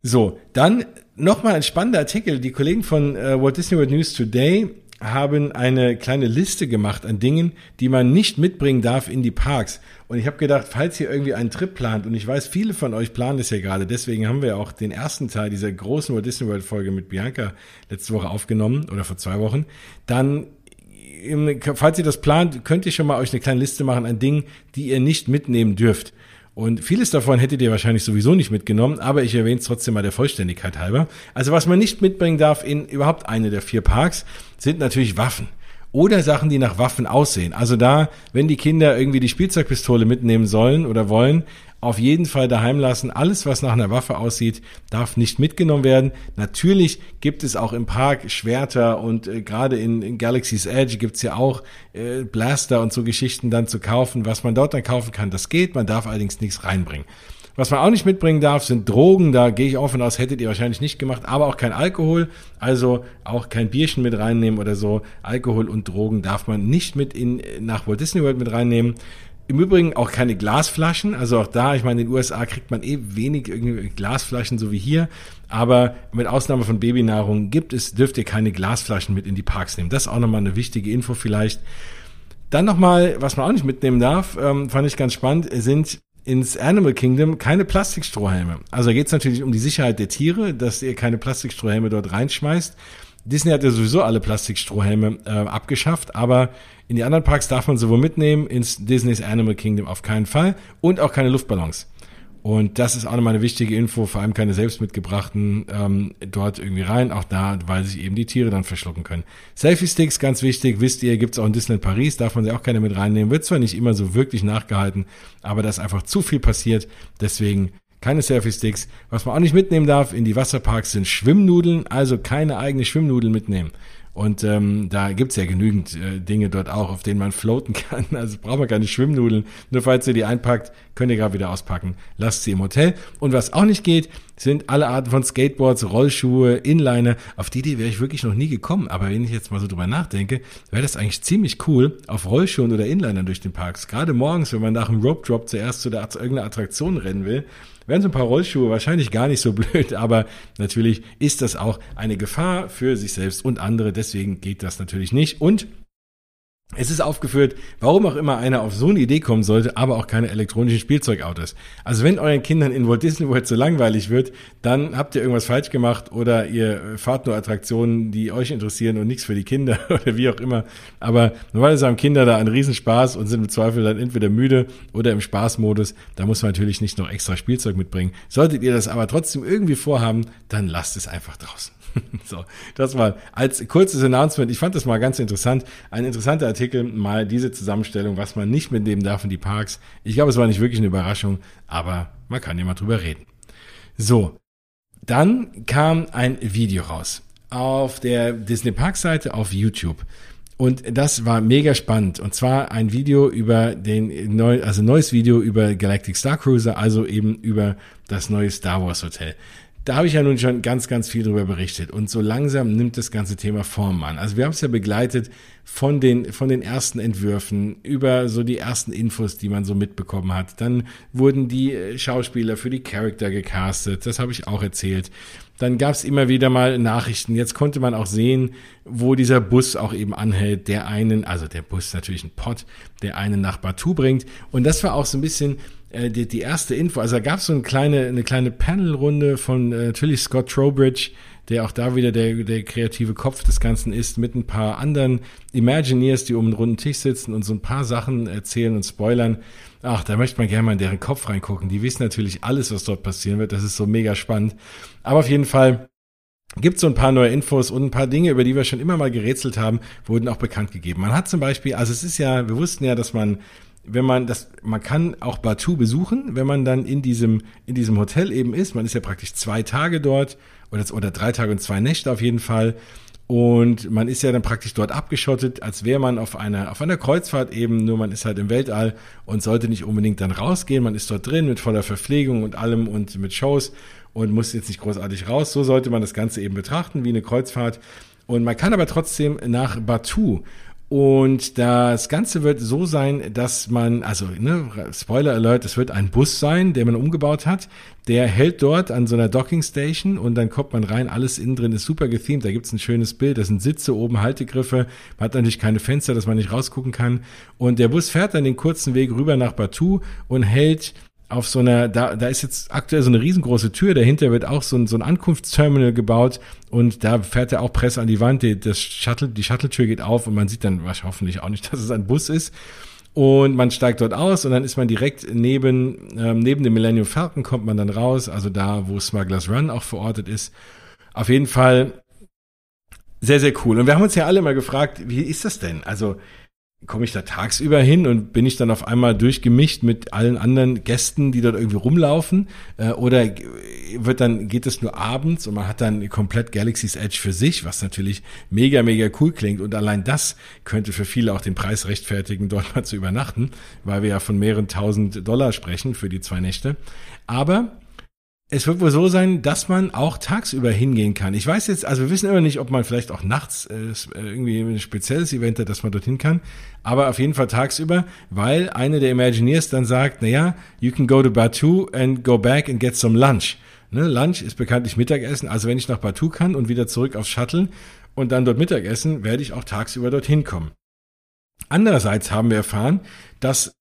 So, dann nochmal ein spannender Artikel. Die Kollegen von äh, Walt Disney World News Today haben eine kleine Liste gemacht an Dingen, die man nicht mitbringen darf in die Parks. Und ich habe gedacht, falls ihr irgendwie einen Trip plant, und ich weiß, viele von euch planen das ja gerade, deswegen haben wir auch den ersten Teil dieser großen Walt Disney World Folge mit Bianca letzte Woche aufgenommen oder vor zwei Wochen, dann falls ihr das plant, könnt ihr schon mal euch eine kleine Liste machen an Dingen, die ihr nicht mitnehmen dürft. Und vieles davon hättet ihr wahrscheinlich sowieso nicht mitgenommen, aber ich erwähne es trotzdem mal der Vollständigkeit halber. Also was man nicht mitbringen darf in überhaupt eine der vier Parks, sind natürlich Waffen oder Sachen, die nach Waffen aussehen. Also da, wenn die Kinder irgendwie die Spielzeugpistole mitnehmen sollen oder wollen, auf jeden Fall daheim lassen. Alles, was nach einer Waffe aussieht, darf nicht mitgenommen werden. Natürlich gibt es auch im Park Schwerter und äh, gerade in, in, Galaxy's Edge gibt's ja auch äh, Blaster und so Geschichten dann zu kaufen. Was man dort dann kaufen kann, das geht. Man darf allerdings nichts reinbringen. Was man auch nicht mitbringen darf, sind Drogen. Da gehe ich von aus, hättet ihr wahrscheinlich nicht gemacht, aber auch kein Alkohol. Also auch kein Bierchen mit reinnehmen oder so. Alkohol und Drogen darf man nicht mit in, nach Walt Disney World mit reinnehmen. Im Übrigen auch keine Glasflaschen, also auch da, ich meine, in den USA kriegt man eh wenig irgendwie Glasflaschen, so wie hier, aber mit Ausnahme von Babynahrung gibt es, dürft ihr keine Glasflaschen mit in die Parks nehmen. Das ist auch nochmal eine wichtige Info vielleicht. Dann nochmal, was man auch nicht mitnehmen darf, ähm, fand ich ganz spannend, sind ins Animal Kingdom keine Plastikstrohhelme. Also geht es natürlich um die Sicherheit der Tiere, dass ihr keine Plastikstrohhelme dort reinschmeißt. Disney hat ja sowieso alle Plastikstrohhelme äh, abgeschafft, aber in die anderen Parks darf man sie wohl mitnehmen, ins Disney's Animal Kingdom auf keinen Fall und auch keine Luftballons. Und das ist auch nochmal eine wichtige Info, vor allem keine selbst mitgebrachten ähm, dort irgendwie rein, auch da, weil sich eben die Tiere dann verschlucken können. Selfie-Sticks, ganz wichtig, wisst ihr, gibt's auch in Disneyland Paris, darf man sie auch keine mit reinnehmen, wird zwar nicht immer so wirklich nachgehalten, aber da ist einfach zu viel passiert, deswegen keine Selfie-Sticks. Was man auch nicht mitnehmen darf in die Wasserparks sind Schwimmnudeln, also keine eigene Schwimmnudeln mitnehmen. Und ähm, da gibt's ja genügend äh, Dinge dort auch, auf denen man floaten [LAUGHS] kann. Also braucht man keine Schwimmnudeln. Nur falls ihr die einpackt, könnt ihr gerade wieder auspacken. Lasst sie im Hotel. Und was auch nicht geht, sind alle Arten von Skateboards, Rollschuhe, Inliner. Auf die Idee wäre ich wirklich noch nie gekommen. Aber wenn ich jetzt mal so drüber nachdenke, wäre das eigentlich ziemlich cool, auf Rollschuhen oder Inlinern durch den Parks. Gerade morgens, wenn man nach einem Rope Drop zuerst zu der, irgendeiner Attraktion rennen will, wären so ein paar Rollschuhe wahrscheinlich gar nicht so [LAUGHS] blöd, aber natürlich ist das auch eine Gefahr für sich selbst und andere. Deswegen geht das natürlich nicht. Und es ist aufgeführt, warum auch immer einer auf so eine Idee kommen sollte, aber auch keine elektronischen Spielzeugautos. Also wenn euren Kindern in Walt Disney World so langweilig wird, dann habt ihr irgendwas falsch gemacht oder ihr fahrt nur Attraktionen, die euch interessieren und nichts für die Kinder [LAUGHS] oder wie auch immer. Aber normalerweise haben Kinder da einen Riesenspaß und sind im Zweifel dann entweder müde oder im Spaßmodus. Da muss man natürlich nicht noch extra Spielzeug mitbringen. Solltet ihr das aber trotzdem irgendwie vorhaben, dann lasst es einfach draußen. [LAUGHS] so, das mal als kurzes Announcement. Ich fand das mal ganz interessant. Ein interessanter Artikel, mal diese Zusammenstellung, was man nicht mitnehmen darf in die Parks. Ich glaube, es war nicht wirklich eine Überraschung, aber man kann ja mal drüber reden. So, dann kam ein Video raus auf der Disney Park Seite auf YouTube. Und das war mega spannend. Und zwar ein Video über den neu, also neues Video über Galactic Star Cruiser, also eben über das neue Star Wars Hotel da habe ich ja nun schon ganz, ganz viel darüber berichtet. Und so langsam nimmt das ganze Thema Form an. Also wir haben es ja begleitet von den, von den ersten Entwürfen über so die ersten Infos, die man so mitbekommen hat. Dann wurden die äh, Schauspieler für die Charakter gecastet. Das habe ich auch erzählt. Dann gab es immer wieder mal Nachrichten. Jetzt konnte man auch sehen, wo dieser Bus auch eben anhält, der einen, also der Bus natürlich ein Pott, der einen nach Batu bringt. Und das war auch so ein bisschen äh, die, die erste Info. Also da gab es so eine kleine, eine kleine Panelrunde von äh, natürlich Scott Trowbridge, der auch da wieder der, der kreative Kopf des Ganzen ist, mit ein paar anderen Imagineers, die um einen runden Tisch sitzen und so ein paar Sachen erzählen und spoilern. Ach, da möchte man gerne mal in deren Kopf reingucken. Die wissen natürlich alles, was dort passieren wird. Das ist so mega spannend. Aber auf jeden Fall gibt so ein paar neue Infos und ein paar Dinge, über die wir schon immer mal gerätselt haben, wurden auch bekannt gegeben. Man hat zum Beispiel, also es ist ja, wir wussten ja, dass man wenn man das, man kann auch Batu besuchen, wenn man dann in diesem, in diesem Hotel eben ist. Man ist ja praktisch zwei Tage dort oder, oder drei Tage und zwei Nächte auf jeden Fall. Und man ist ja dann praktisch dort abgeschottet, als wäre man auf einer, auf einer Kreuzfahrt eben, nur man ist halt im Weltall und sollte nicht unbedingt dann rausgehen. Man ist dort drin mit voller Verpflegung und allem und mit Shows und muss jetzt nicht großartig raus. So sollte man das Ganze eben betrachten, wie eine Kreuzfahrt. Und man kann aber trotzdem nach Batu. Und das Ganze wird so sein, dass man, also ne, Spoiler Alert, es wird ein Bus sein, der man umgebaut hat. Der hält dort an so einer Docking Station und dann kommt man rein, alles innen drin ist super gethemed, da gibt's ein schönes Bild, da sind Sitze oben, Haltegriffe, man hat natürlich keine Fenster, dass man nicht rausgucken kann. Und der Bus fährt dann den kurzen Weg rüber nach Batu und hält auf so einer, da, da ist jetzt aktuell so eine riesengroße Tür, dahinter wird auch so ein, so ein Ankunftsterminal gebaut und da fährt er auch Presse an die Wand, die, das Shuttle, die Shuttle-Tür geht auf und man sieht dann was hoffentlich auch nicht, [LAUGHS] dass es ein Bus ist. Und man steigt dort aus und dann ist man direkt neben, ähm, neben dem Millennium Falcon kommt man dann raus, also da, wo Smugglers Run auch verortet ist. Auf jeden Fall sehr, sehr cool. Und wir haben uns ja alle mal gefragt, wie ist das denn? Also, komme ich da tagsüber hin und bin ich dann auf einmal durchgemischt mit allen anderen Gästen, die dort irgendwie rumlaufen? Äh, oder wird dann, geht es nur abends und man hat dann komplett Galaxy's Edge für sich, was natürlich mega, mega cool klingt. Und allein das könnte für viele auch den Preis rechtfertigen, [LAUGHS] dort mal zu übernachten, weil wir ja von mehreren tausend Dollar sprechen für die zwei Nächte. Aber es wird wohl so sein, dass man auch tagsüber hingehen kann. Ich weiß jetzt, also wir wissen immer nicht, ob man vielleicht auch nachts äh, irgendwie ein spezielles Event hat, dass man dorthin kann, aber auf jeden Fall tagsüber, weil eine der Imagineers dann sagt, naja, you can go to Batu and go back and get some lunch. Ne, Lunch ist bekanntlich Mittagessen, also wenn ich nach Batu kann und wieder zurück aufs Shuttle und dann dort Mittagessen, werde ich auch tagsüber dorthin kommen. Andererseits haben wir erfahren, dass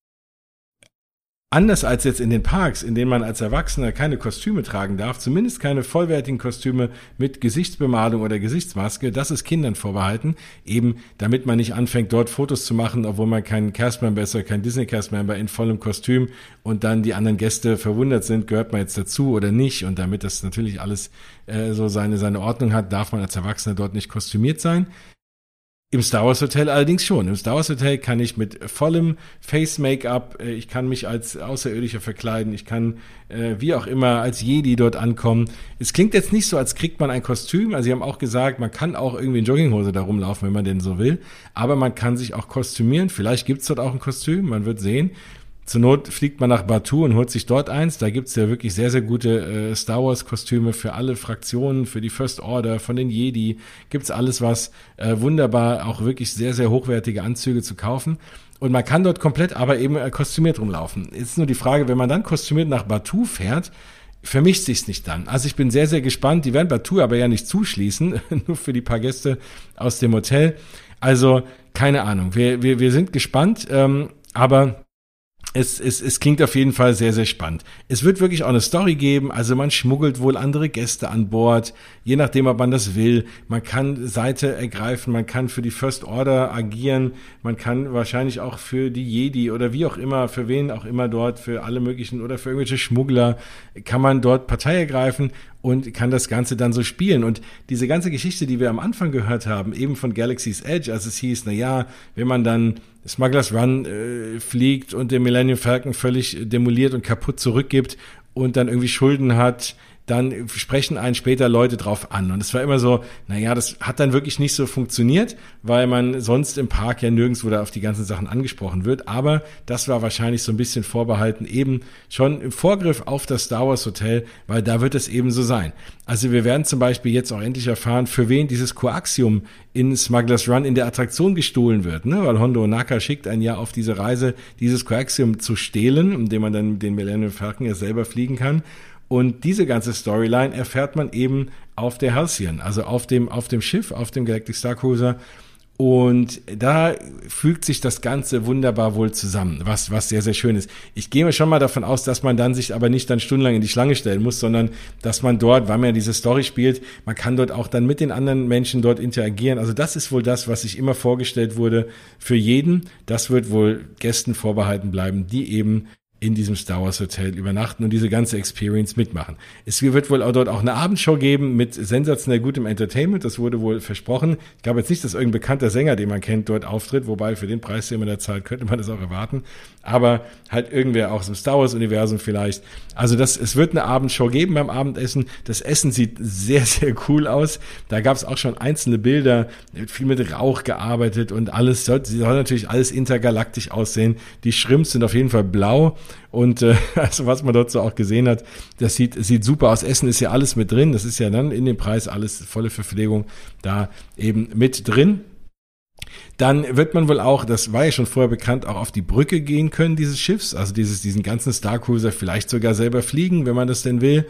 Anders als jetzt in den Parks, in denen man als Erwachsener keine Kostüme tragen darf, zumindest keine vollwertigen Kostüme mit Gesichtsbemalung oder Gesichtsmaske, das ist Kindern vorbehalten, eben damit man nicht anfängt, dort Fotos zu machen, obwohl man kein Castmember ist oder kein Disney Castmember in vollem Kostüm und dann die anderen Gäste verwundert sind, gehört man jetzt dazu oder nicht und damit das natürlich alles äh, so seine, seine Ordnung hat, darf man als Erwachsener dort nicht kostümiert sein. Im Star Wars Hotel allerdings schon. Im Star Wars Hotel kann ich mit vollem Face Make-up, äh, ich kann mich als Außerirdischer verkleiden, ich kann äh, wie auch immer als Jedi dort ankommen. Es klingt jetzt nicht so, als kriegt man ein Kostüm. Also sie haben auch gesagt, man kann auch irgendwie in Jogginghose da rumlaufen, wenn man denn so will. Aber man kann sich auch kostümieren. Vielleicht gibt's dort auch ein Kostüm, man wird sehen. Zur Not fliegt man nach Batu und holt sich dort eins. Da gibt's ja wirklich sehr, sehr gute äh, Star Wars-Kostüme für alle Fraktionen, für die First Order, von den Jedi. Gibt's alles was. Äh, wunderbar, auch wirklich sehr, sehr hochwertige Anzüge zu kaufen. Und man kann dort komplett aber eben äh, kostümiert rumlaufen. Ist nur die Frage, wenn man dann kostümiert nach Batu fährt, vermischt sich's nicht dann. Also ich bin sehr, sehr gespannt. Die werden Batu aber ja nicht zuschließen, [LAUGHS] nur für die paar Gäste aus dem Hotel. Also keine Ahnung. Wir, wir, wir sind gespannt, ähm, aber es, es, es klingt auf jeden Fall sehr, sehr spannend. Es wird wirklich auch eine Story geben, also man schmuggelt wohl andere Gäste an Bord, je nachdem, ob man das will. Man kann Seite ergreifen, man kann für die First Order agieren, man kann wahrscheinlich auch für die Jedi oder wie auch immer, für wen auch immer dort, für alle möglichen oder für irgendwelche Schmuggler, kann man dort Partei ergreifen und kann das Ganze dann so spielen. Und diese ganze Geschichte, die wir am Anfang gehört haben, eben von Galaxy's Edge, als es hieß, na ja, wenn man dann Smugglers Run äh, fliegt und den Millennium Falcon völlig demoliert und kaputt zurückgibt und dann irgendwie Schulden hat, dann sprechen einen später Leute drauf an. Und es war immer so, naja, das hat dann wirklich nicht so funktioniert, weil man sonst im Park ja nirgendwo da auf die ganzen Sachen angesprochen wird. Aber das war wahrscheinlich so ein bisschen vorbehalten, eben schon im Vorgriff auf das Star Wars Hotel, weil da wird es eben so sein. Also wir werden zum Beispiel jetzt auch endlich erfahren, für wen dieses Coaxium in Smugglers Run in der Attraktion gestohlen wird, ne? weil Hondo Naka schickt ein Jahr auf diese Reise, dieses Coaxium zu stehlen, indem man dann den Millennium Falcon ja selber fliegen kann. Und diese ganze Storyline erfährt man eben auf der Halcyon, also auf dem, auf dem Schiff, auf dem Galactic Star Cruiser. Und da fügt sich das Ganze wunderbar wohl zusammen, was, was sehr, sehr schön ist. Ich gehe mir schon mal davon aus, dass man dann sich aber nicht dann stundenlang in die Schlange stellen muss, sondern dass man dort, weil man ja diese Story spielt, man kann dort auch dann mit den anderen Menschen dort interagieren. Also das ist wohl das, was sich immer vorgestellt wurde für jeden. Das wird wohl Gästen vorbehalten bleiben, die eben in diesem Star Wars Hotel übernachten und diese ganze Experience mitmachen. Es wird wohl auch dort auch eine Abendshow geben mit sensationell gutem Entertainment. Das wurde wohl versprochen. Ich glaube jetzt nicht, dass irgendein bekannter Sänger, den man kennt, dort auftritt, wobei für den Preis, den man da zahlt, könnte man das auch erwarten. Aber halt irgendwer aus dem Star Wars Universum vielleicht. Also das, es wird eine Abendshow geben beim Abendessen. Das Essen sieht sehr, sehr cool aus. Da gab es auch schon einzelne Bilder, viel mit Rauch gearbeitet und alles soll, soll natürlich alles intergalaktisch aussehen. Die Shrimps sind auf jeden Fall blau. Und äh, [LAUGHS] also was man dort so auch gesehen hat, das sieht, sieht super aus. Essen ist ja alles mit drin. Das ist ja dann in dem Preis alles volle Verpflegung da eben mit drin. Dann wird man wohl auch, das war ja schon vorher bekannt, auch auf die Brücke gehen können dieses Schiffs, also dieses, diesen ganzen Star vielleicht sogar selber fliegen, wenn man das denn will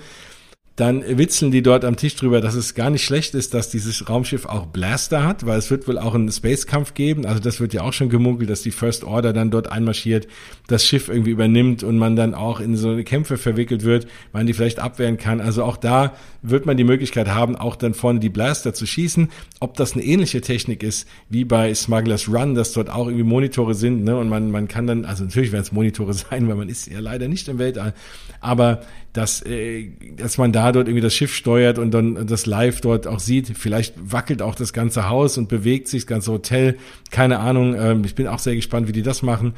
dann witzeln die dort am Tisch drüber, dass es gar nicht schlecht ist, dass dieses Raumschiff auch Blaster hat, weil es wird wohl auch einen Space-Kampf geben. Also das wird ja auch schon gemunkelt, dass die First Order dann dort einmarschiert, das Schiff irgendwie übernimmt und man dann auch in so eine Kämpfe verwickelt wird, man die vielleicht abwehren kann. Also auch da wird man die Möglichkeit haben, auch dann vorne die Blaster zu schießen. Ob das eine ähnliche Technik ist wie bei Smugglers Run, dass dort auch irgendwie Monitore sind, ne? Und man, man kann dann, also natürlich werden es Monitore [LAUGHS] sein, weil man ist ja leider nicht im Weltall, aber dass, äh, dass man da dort irgendwie das Schiff steuert und dann das live dort auch sieht. Vielleicht wackelt auch das ganze Haus und bewegt sich das ganze Hotel. Keine Ahnung. Ähm, ich bin auch sehr gespannt, wie die das machen.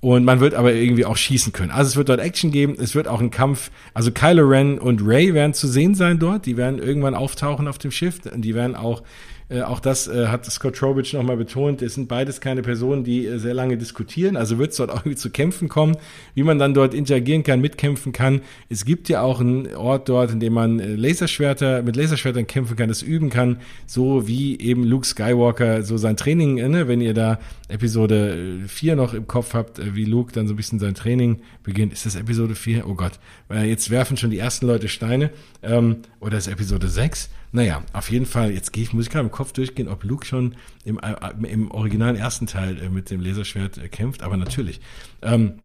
Und man wird aber irgendwie auch schießen können. Also es wird dort Action geben, es wird auch ein Kampf. Also Kylo Ren und Ray werden zu sehen sein dort. Die werden irgendwann auftauchen auf dem Schiff. Die werden auch Äh, auch das äh, hat Scott Trowbridge nochmal betont. Es sind beides keine Personen, die äh, sehr lange diskutieren. Also wird es dort [LAUGHS] auch irgendwie zu Kämpfen kommen, wie man dann dort interagieren kann, mitkämpfen kann. Es gibt ja auch einen Ort dort, in dem man äh, Laserschwerter, mit Laserschwertern kämpfen kann, das üben kann, so wie eben Luke Skywalker so sein Training, äh, ne? wenn ihr da Episode 4 noch im Kopf habt, wie Luke dann so ein bisschen sein Training beginnt. Ist das Episode 4? Oh Gott. Jetzt werfen schon die ersten Leute Steine. Ähm, oder ist Episode 6? Naja, auf jeden Fall, jetzt gehe ich, muss ich gerade im Kopf durchgehen, ob Luke schon im, äh, im originalen ersten Teil äh, mit dem Laserschwert äh, kämpft, aber natürlich. Ähm,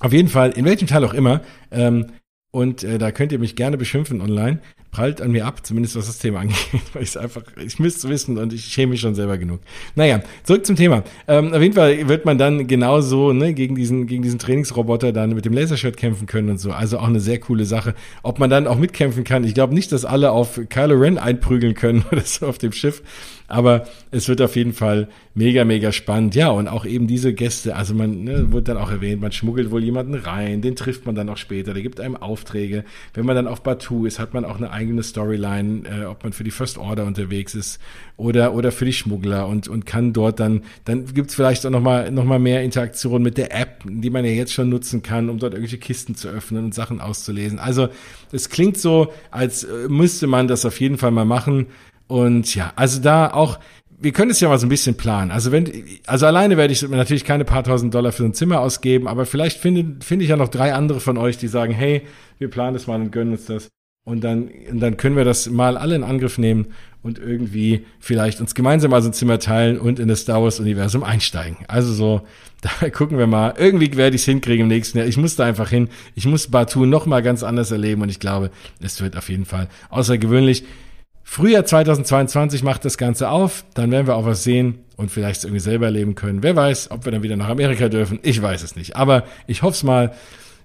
auf jeden Fall, in welchem Teil auch immer, ähm, und äh, da könnt ihr mich gerne beschimpfen online prallt an mir ab, zumindest was das Thema [LAUGHS] angeht, weil ich es einfach, ich müsste wissen und ich schäme mich schon selber genug. Naja, zurück zum Thema. Ähm, auf jeden Fall wird man dann genauso ne, gegen diesen gegen diesen Trainingsroboter dann mit dem Laserschwert kämpfen können und so. Also auch eine sehr coole Sache. Ob man dann auch mitkämpfen kann, ich glaube nicht, dass alle auf Kylo Ren einprügeln können [LAUGHS] oder so auf dem Schiff, aber es wird auf jeden Fall mega, mega spannend. Ja, und auch eben diese Gäste, also man ne, wird dann auch erwähnt, man schmuggelt wohl jemanden rein, den trifft man dann auch später, der gibt einem Aufträge. Wenn man dann auf Batu ist, hat man auch eine eigene Storyline, äh, ob man für die First Order unterwegs ist oder, oder für die Schmuggler und, und kann dort dann, dann gibt's vielleicht auch nochmal noch mal mehr Interaktion mit der App, die man ja jetzt schon nutzen kann, um dort irgendwelche Kisten zu öffnen und Sachen auszulesen. Also es klingt so, als äh, müsste man das auf jeden Fall mal machen. Und ja, also da auch, wir können es ja mal so ein bisschen planen. Also wenn, also alleine werde ich natürlich keine paar tausend Dollar für ein Zimmer ausgeben, aber vielleicht finde, finde ich ja noch drei andere von euch, die sagen, hey, wir planen das mal und gönnen uns das. Und dann, und dann können wir das mal alle in Angriff nehmen und irgendwie vielleicht uns gemeinsam mal so ein Zimmer teilen und in das Star Wars Universum einsteigen. Also so, [LAUGHS] da gucken wir mal. Irgendwie werde ich es hinkriegen im nächsten Jahr. Ich muss da einfach hin. Ich muss Batu noch mal ganz anders erleben und ich glaube, es wird auf jeden Fall außergewöhnlich. Frühjahr 2022 macht das Ganze auf, dann werden wir auch was sehen und vielleicht irgendwie selber erleben können. Wer weiß, ob wir dann wieder nach Amerika dürfen. Ich weiß es nicht. Aber ich hoffe es mal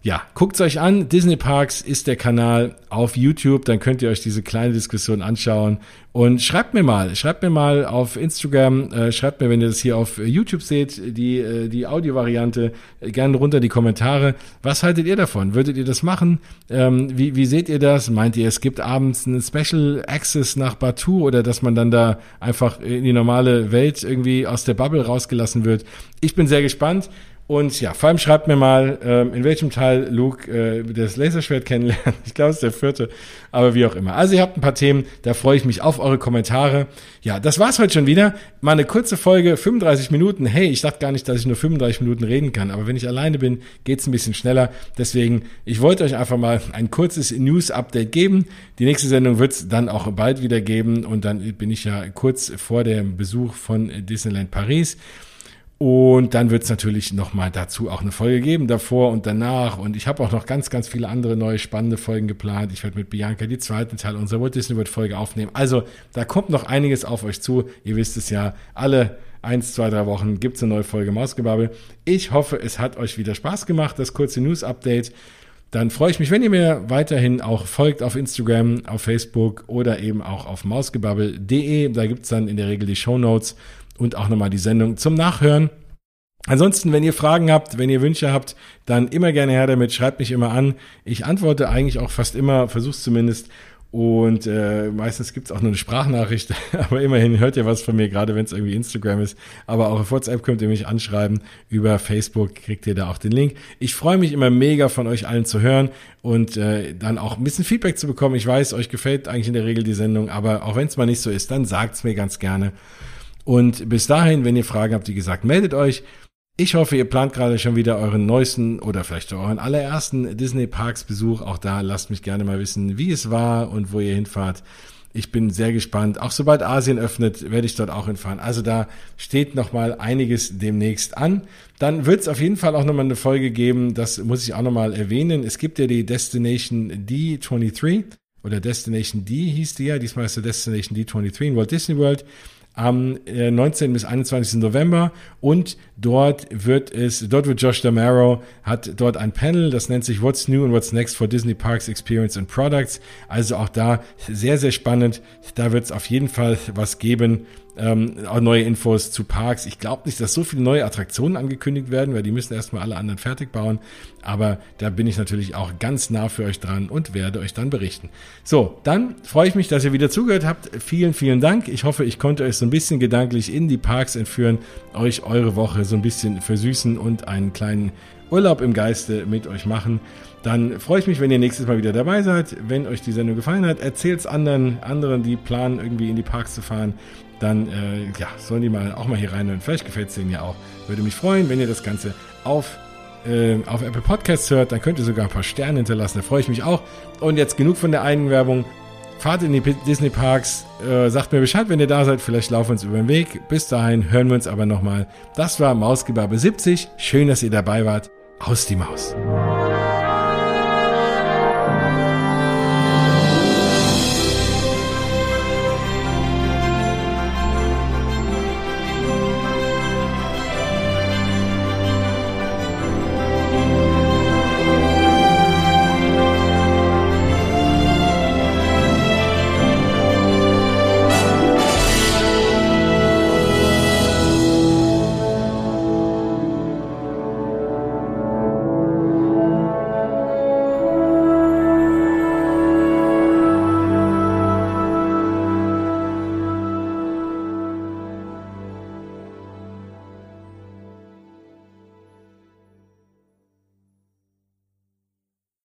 ja, guckt's euch an. Disney Parks ist der Kanal auf YouTube. Dann könnt ihr euch diese kleine Diskussion anschauen. Und schreibt mir mal, schreibt mir mal auf Instagram, äh, schreibt mir, wenn ihr das hier auf YouTube seht, die, äh, die Audiovariante, äh, gerne runter die Kommentare. Was haltet ihr davon? Würdet ihr das machen? Ähm, wie, wie seht ihr das? Meint ihr, es gibt abends einen Special Access nach Batu oder dass man dann da einfach in die normale Welt irgendwie aus der Bubble rausgelassen wird? Ich bin sehr gespannt. Und ja, vor allem schreibt mir mal, ähm, in welchem Teil Luke äh, das Laserschwert kennenlernt. [LAUGHS] Ich glaube, es ist der vierte, aber wie auch immer. Also ihr habt ein paar Themen, da freue ich mich auf eure Kommentare. Ja, das war's heute schon wieder. Mal eine kurze Folge, 35 Minuten. Hey, ich dachte gar nicht, dass ich nur 35 Minuten reden kann, aber wenn ich alleine bin, geht's ein bisschen schneller. Deswegen, ich wollte euch einfach mal ein kurzes News-Update geben. Die nächste Sendung wird's dann auch bald wieder geben und dann bin ich ja kurz vor dem Besuch von Disneyland Paris. Und dann wird es natürlich nochmal dazu auch eine Folge geben, davor und danach. Und ich habe auch noch ganz, ganz viele andere neue spannende Folgen geplant. Ich werde mit Bianca die zweiten Teil unserer Walt Disney World Folge aufnehmen. Also da kommt noch einiges auf euch zu. Ihr wisst es ja, alle eins, zwei, drei Wochen gibt's eine neue Folge Mausgebabbel. Ich hoffe, es hat euch wieder Spaß gemacht, das kurze News-Update. Dann freue ich mich, wenn ihr mir weiterhin auch folgt auf Instagram, auf Facebook oder eben auch auf mausgebabbel.de. Da gibt's dann in der Regel die Show Notes und auch nochmal die Sendung zum Nachhören. Ansonsten, wenn ihr Fragen habt, wenn ihr Wünsche habt, dann immer gerne her damit, schreibt mich immer an. Ich antworte eigentlich auch fast immer, versuch's zumindest. Und äh, meistens gibt's auch nur eine Sprachnachricht, [LAUGHS] aber immerhin hört ihr was von mir, gerade wenn es irgendwie Instagram ist. Aber auch auf WhatsApp könnt ihr mich anschreiben. Über Facebook kriegt ihr da auch den Link. Ich freue mich immer mega von euch allen zu hören und äh, dann auch ein bisschen Feedback zu bekommen. Ich weiß, euch gefällt eigentlich in der Regel die Sendung, aber auch wenn es mal nicht so ist, dann sagt's mir ganz gerne. Und bis dahin, wenn ihr Fragen habt, wie gesagt, meldet euch. Ich hoffe, ihr plant gerade schon wieder euren neuesten oder vielleicht euren allerersten Disney Parks Besuch. Auch da lasst mich gerne mal wissen, wie es war und wo ihr hinfahrt. Ich bin sehr gespannt. Auch sobald Asien öffnet, werde ich dort auch hinfahren. Also da steht noch mal einiges demnächst an. Dann wird es auf jeden Fall auch noch mal eine Folge geben. Das muss ich auch noch mal erwähnen. Es gibt ja die Destination D23 oder Destination D hieß die ja. Diesmal ist der Destination D23 in Walt Disney World am 19. Äh, bis 21. November und dort wird es, dort wird Josh Damaro, hat dort ein Panel, das nennt sich What's New and What's Next for Disney Parks Experience and Products. Also auch da sehr, sehr spannend. Da wird es auf jeden Fall was geben ähm, auch neue Infos zu Parks. Ich glaube nicht, dass so viele neue Attraktionen angekündigt werden, weil die müssen erstmal alle anderen fertig bauen. Aber da bin ich natürlich auch ganz nah für euch dran und werde euch dann berichten. So, dann freue ich mich, dass ihr wieder zugehört habt. Vielen, vielen Dank. Ich hoffe, ich konnte euch so ein bisschen gedanklich in die Parks entführen, euch eure Woche so ein bisschen versüßen und einen kleinen Urlaub im Geiste mit euch machen. Dann freue ich mich, wenn ihr nächstes Mal wieder dabei seid. Wenn euch die Sendung gefallen hat, erzählt es anderen, anderen, die planen, irgendwie in die Parks zu fahren. Dann äh, ja, sollen die mal auch mal hier rein und vielleicht gefällt es denen ja auch. Würde mich freuen, wenn ihr das Ganze auf, äh, auf Apple Podcasts hört. Dann könnt ihr sogar ein paar Sterne hinterlassen. Da freue ich mich auch. Und jetzt genug von der Eigenwerbung. Fahrt in die Disney Parks, äh, sagt mir Bescheid, wenn ihr da seid. Vielleicht laufen wir uns über den Weg. Bis dahin hören wir uns aber nochmal. Das war Mausgebabe 70. Schön, dass ihr dabei wart. Aus die Maus.